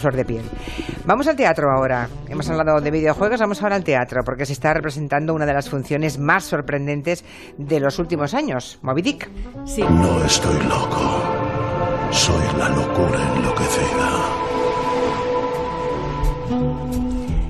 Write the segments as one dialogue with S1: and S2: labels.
S1: flor de piel. Vamos al teatro ahora. Hemos hablado de videojuegos, vamos ahora al teatro, porque se está representando una de las funciones más sorprendentes de los últimos años, Moby Dick.
S2: Sí.
S3: No estoy loco. Soy la locura enloquecida.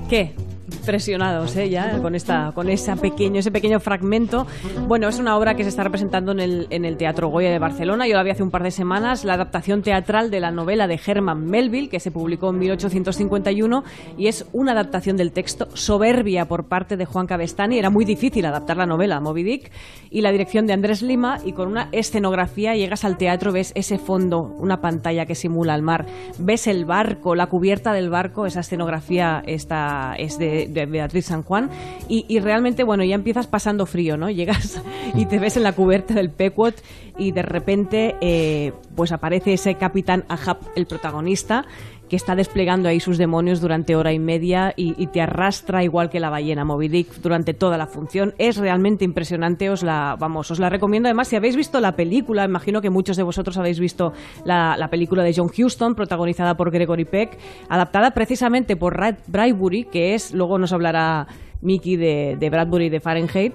S2: ¿Qué? Impresionados, ¿eh? Ya con esta, con esa pequeño, ese pequeño fragmento. Bueno, es una obra que se está representando en el, en el Teatro Goya de Barcelona. Yo la vi hace un par de semanas, la adaptación teatral de la novela de Herman Melville, que se publicó en 1851, y es una adaptación del texto soberbia por parte de Juan Cabestani. Era muy difícil adaptar la novela Moby Dick, y la dirección de Andrés Lima, y con una escenografía llegas al teatro, ves ese fondo, una pantalla que simula el mar, ves el barco, la cubierta del barco, esa escenografía está, es de de Beatriz San Juan y, y, realmente, bueno, ya empiezas pasando frío, ¿no? Llegas y te ves en la cubierta del Pequot y de repente eh, pues aparece ese capitán Ahab, el protagonista, que está desplegando ahí sus demonios durante hora y media y, te arrastra igual que la ballena Moby Dick durante toda la función. Es realmente impresionante, os la, vamos, os la recomiendo. Además, si habéis visto la película, imagino que muchos de vosotros habéis visto la, la película de John Huston, protagonizada por Gregory Peck, adaptada precisamente por Ray Bradbury, que es, luego nos hablará Mickey de, de Bradbury de Fahrenheit,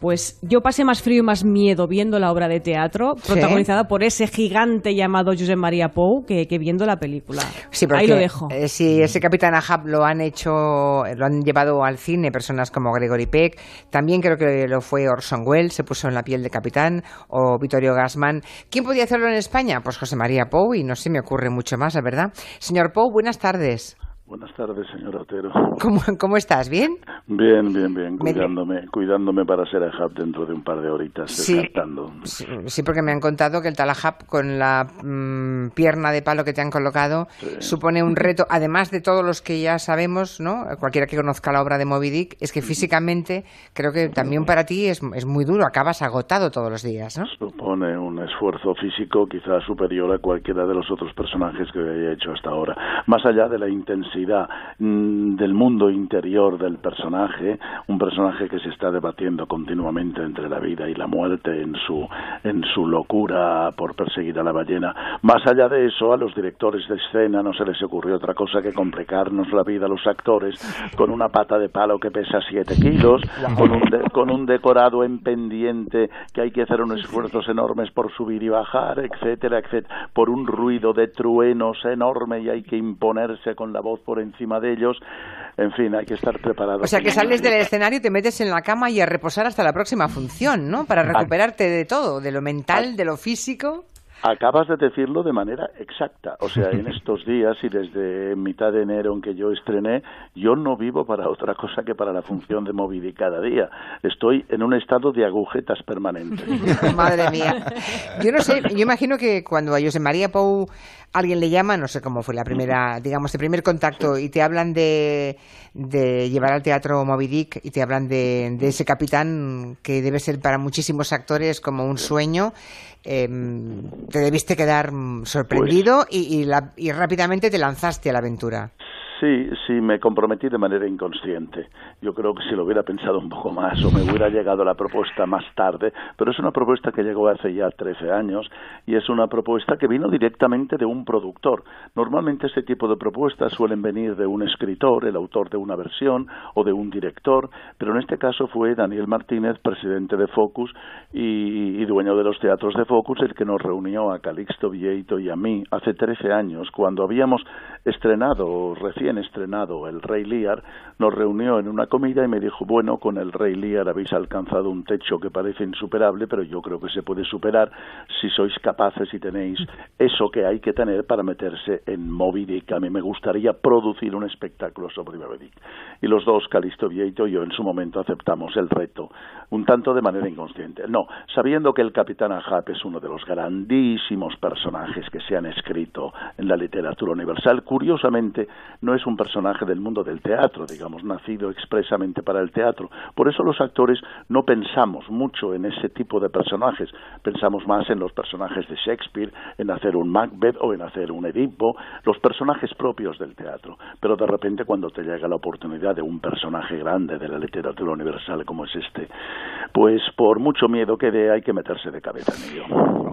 S2: pues yo pasé más frío y más miedo viendo la obra de teatro, protagonizada por ese gigante llamado Josep María Pou, que, que, viendo la película.
S1: Sí,
S2: Ahí lo dejo.
S1: Eh, si ese Capitán Ahab lo han hecho, lo han llevado al cine personas como Gregory Peck, también creo que lo fue Orson Welles, se puso en la piel de Capitán, o Vittorio Gassman. ¿Quién podía hacerlo en España? Pues José María Pou, y no se me ocurre mucho más, la verdad. Señor Pou, buenas tardes.
S4: Buenas tardes, señor Otero.
S1: ¿Cómo, ¿Cómo, estás? ¿Bien?
S4: Bien, bien, bien. Cuidándome, cuidándome para ser Ahab dentro de un par de horitas,
S1: sí,
S4: descartando.
S1: Sí, sí, porque me han contado que el tal Ahab con la mmm, pierna de palo que te han colocado sí. supone un reto, además de todos los que ya sabemos, ¿no? Cualquiera que conozca la obra de Moby Dick, es que físicamente creo que también para ti es, es muy duro, acabas agotado todos los días, ¿no?
S4: Supone un esfuerzo físico quizás superior a cualquiera de los otros personajes que haya hecho hasta ahora. Más allá de la intensidad mmm, del mundo interior del personaje, un personaje que se está debatiendo continuamente entre la vida y la muerte en su, en su locura por perseguir a la ballena. Más allá de eso, a los directores de escena no se les ocurrió otra cosa que complicarnos la vida a los actores con una pata de palo que pesa 7 kilos, con un, de, con un decorado en pendiente que hay que hacer unos esfuerzos enormes por subir y bajar, etcétera, etcétera, por un ruido de truenos enorme y hay que imponerse con la voz por encima de ellos. En fin, hay que estar preparado.
S1: O sea, que sales del escenario y te metes en la cama y a reposar hasta la próxima función, ¿no? Para recuperarte de todo, de lo mental, de lo físico.
S4: Acabas de decirlo de manera exacta. O sea, en estos días y desde mitad de enero en que yo estrené, yo no vivo para otra cosa que para la función de Moby cada día. Estoy en un estado de agujetas permanentes.
S1: Madre mía. Yo no sé, yo imagino que cuando a José María Pou alguien le llama, no sé cómo fue la primera, digamos, el primer contacto y te hablan de, de llevar al teatro Moby Dick y te hablan de, de, ese capitán que debe ser para muchísimos actores como un sueño, eh, te debiste quedar sorprendido pues, y, y, la, y rápidamente te lanzaste a la aventura.
S4: Sí, sí, me comprometí de manera inconsciente. Yo creo que si lo hubiera pensado un poco más o me hubiera llegado la propuesta más tarde, pero es una propuesta que llegó hace ya 13 años y es una propuesta que vino directamente de un productor. Normalmente este tipo de propuestas suelen venir de un escritor, el autor de una versión o de un director, pero en este caso fue Daniel Martínez, presidente de Focus y, y dueño de los teatros de Focus, el que nos reunió a Calixto Vieito y a mí hace 13 años, cuando habíamos estrenado recién estrenado El Rey Lear, nos reunió en una comida y me dijo, bueno, con El Rey Lear habéis alcanzado un techo que parece insuperable, pero yo creo que se puede superar si sois capaces y tenéis eso que hay que tener para meterse en Moby Dick. A mí me gustaría producir un espectáculo sobre Moby Dick. Y los dos, Calisto Vieito y yo, en su momento aceptamos el reto, un tanto de manera inconsciente. No, sabiendo que el Capitán Ahab es uno de los grandísimos personajes que se han escrito en la literatura universal, curiosamente no es un personaje del mundo del teatro, digamos, nacido expresamente para el teatro. Por eso los actores no pensamos mucho en ese tipo de personajes, pensamos más en los personajes de Shakespeare, en hacer un Macbeth o en hacer un Edipo, los personajes propios del teatro. Pero de repente cuando te llega la oportunidad de un personaje grande de la literatura universal como es este, pues por mucho miedo que dé hay que meterse de cabeza en ello.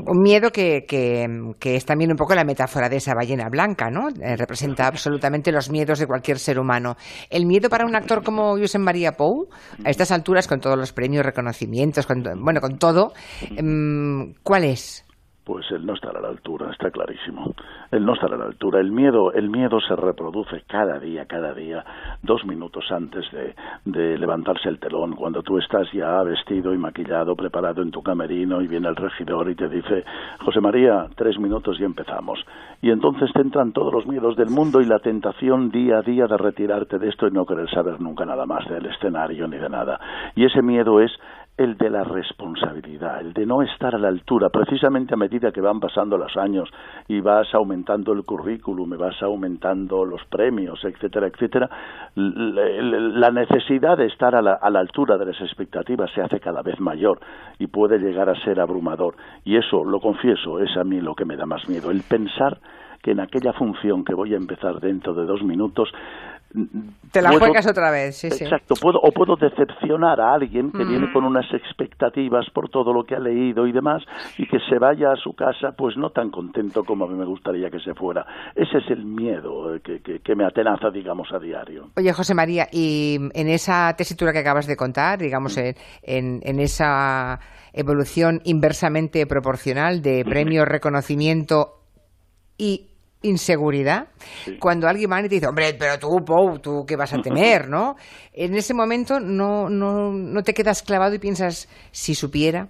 S1: Un miedo que, que, que es también un poco la metáfora de esa ballena blanca, ¿no? Eh, representa absolutamente los miedos de cualquier ser humano. El miedo para un actor como Josep María Pou, a estas alturas, con todos los premios, reconocimientos, con, bueno, con todo, em, ¿cuál es?
S4: Pues él no estará a la altura, está clarísimo. Él no estará a la altura. El miedo, el miedo se reproduce cada día, cada día, dos minutos antes de, de, levantarse el telón, cuando tú estás ya vestido y maquillado, preparado en tu camerino y viene el regidor y te dice, José María, tres minutos y empezamos. Y entonces te entran todos los miedos del mundo y la tentación día a día de retirarte de esto y no querer saber nunca nada más del escenario ni de nada. Y ese miedo es el de la responsabilidad, el de no estar a la altura, precisamente a medida que van pasando los años y vas aumentando el currículum, y vas aumentando los premios, etcétera, etcétera, la necesidad de estar a la, a la altura de las expectativas se hace cada vez mayor y puede llegar a ser abrumador. Y eso, lo confieso, es a mí lo que me da más miedo, el pensar que en aquella función que voy a empezar dentro de dos minutos
S1: te la juegas otra vez, sí,
S4: Exacto, Puedo, o puedo decepcionar a alguien que viene con unas expectativas por todo lo que ha leído y demás y que se vaya a su casa pues no tan contento como a mí me gustaría que se fuera. Ese es el miedo que, que, me atenaza, digamos, a diario.
S1: Oye, José María, y en esa tesitura que acabas de contar, digamos, en, en esa evolución inversamente proporcional de premio, reconocimiento y inseguridad cuando alguien va y te dice, hombre, pero tú, Pou, tú qué vas a temer, ¿no? En ese momento no, no, no te quedas clavado y piensas, si supiera,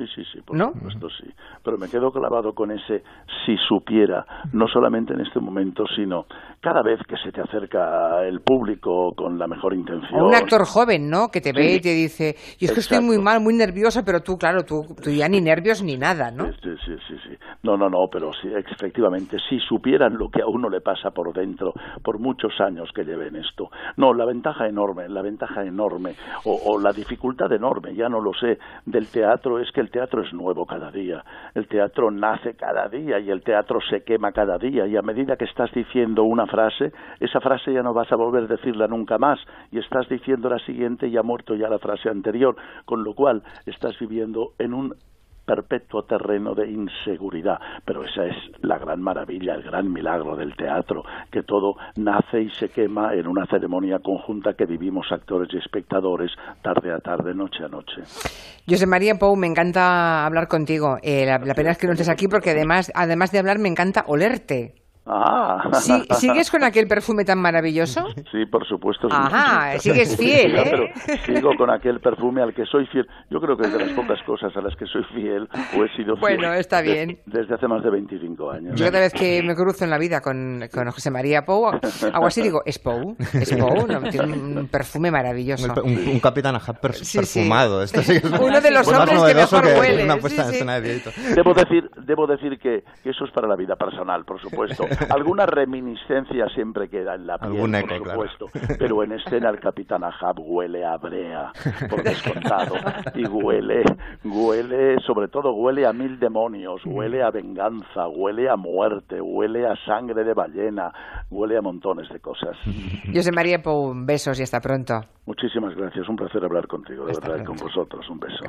S4: Sí, sí, sí, por supuesto sí. Pero me quedo clavado con ese si supiera, no solamente en este momento, sino cada vez que se te acerca el público con la mejor intención.
S1: un actor joven, ¿no? Que te ve y te dice, y es que estoy muy mal, muy nerviosa, pero tú, claro, tú, tú ya ni nervios ni nada, ¿no?
S4: Sí, sí, sí, sí. No, no, no, pero sí, efectivamente, si supieran lo que a uno le pasa por dentro, por muchos años que lleven esto. No, la ventaja enorme, la ventaja enorme, o, o la dificultad enorme, ya no lo sé, del teatro es que el teatro es nuevo cada día, el teatro nace cada día y el teatro se quema cada día y a medida que estás diciendo una frase, esa frase ya no vas a volver a decirla nunca más y estás diciendo la siguiente y ha muerto ya la frase anterior, con lo cual estás viviendo en un perpetuo terreno de inseguridad. Pero esa es la gran maravilla, el gran milagro del teatro, que todo nace y se quema en una ceremonia conjunta que vivimos actores y espectadores tarde a tarde, noche a noche.
S1: José María Pou, me encanta hablar contigo. Eh, la, la, pena es que no estés aquí porque además, además de hablar me encanta olerte.
S4: Ah.
S1: ¿Sigues con aquel perfume tan maravilloso?
S4: Sí, por supuesto.
S1: Ajá, sigues fiel, ¿eh?
S4: sigo con aquel perfume al que soy fiel. Yo creo que es de las pocas cosas a las que soy fiel o he sido fiel.
S1: Bueno, está bien.
S4: desde hace más de 25 años.
S1: Yo cada vez que me cruzo en la vida con, con José María Pou, hago así digo, es Pou, es Pou, tiene un perfume maravilloso.
S5: Un, un, Capitán Ahab perfumado.
S1: Sí, sí. Uno de los hombres que mejor huele.
S4: debo decir, debo decir que, que eso es para la vida personal, por supuesto. Alguna reminiscencia siempre queda en la piel, por supuesto. Pero en escena el capitán Ahab huele a brea, por descontado. Y huele, huele, sobre todo huele a mil demonios, huele a venganza, huele a muerte, huele a sangre de ballena, huele a montones de cosas.
S1: José María Pou, besos y hasta pronto.
S4: Muchísimas gracias, un placer hablar contigo, de verdad, con vosotros. Un beso.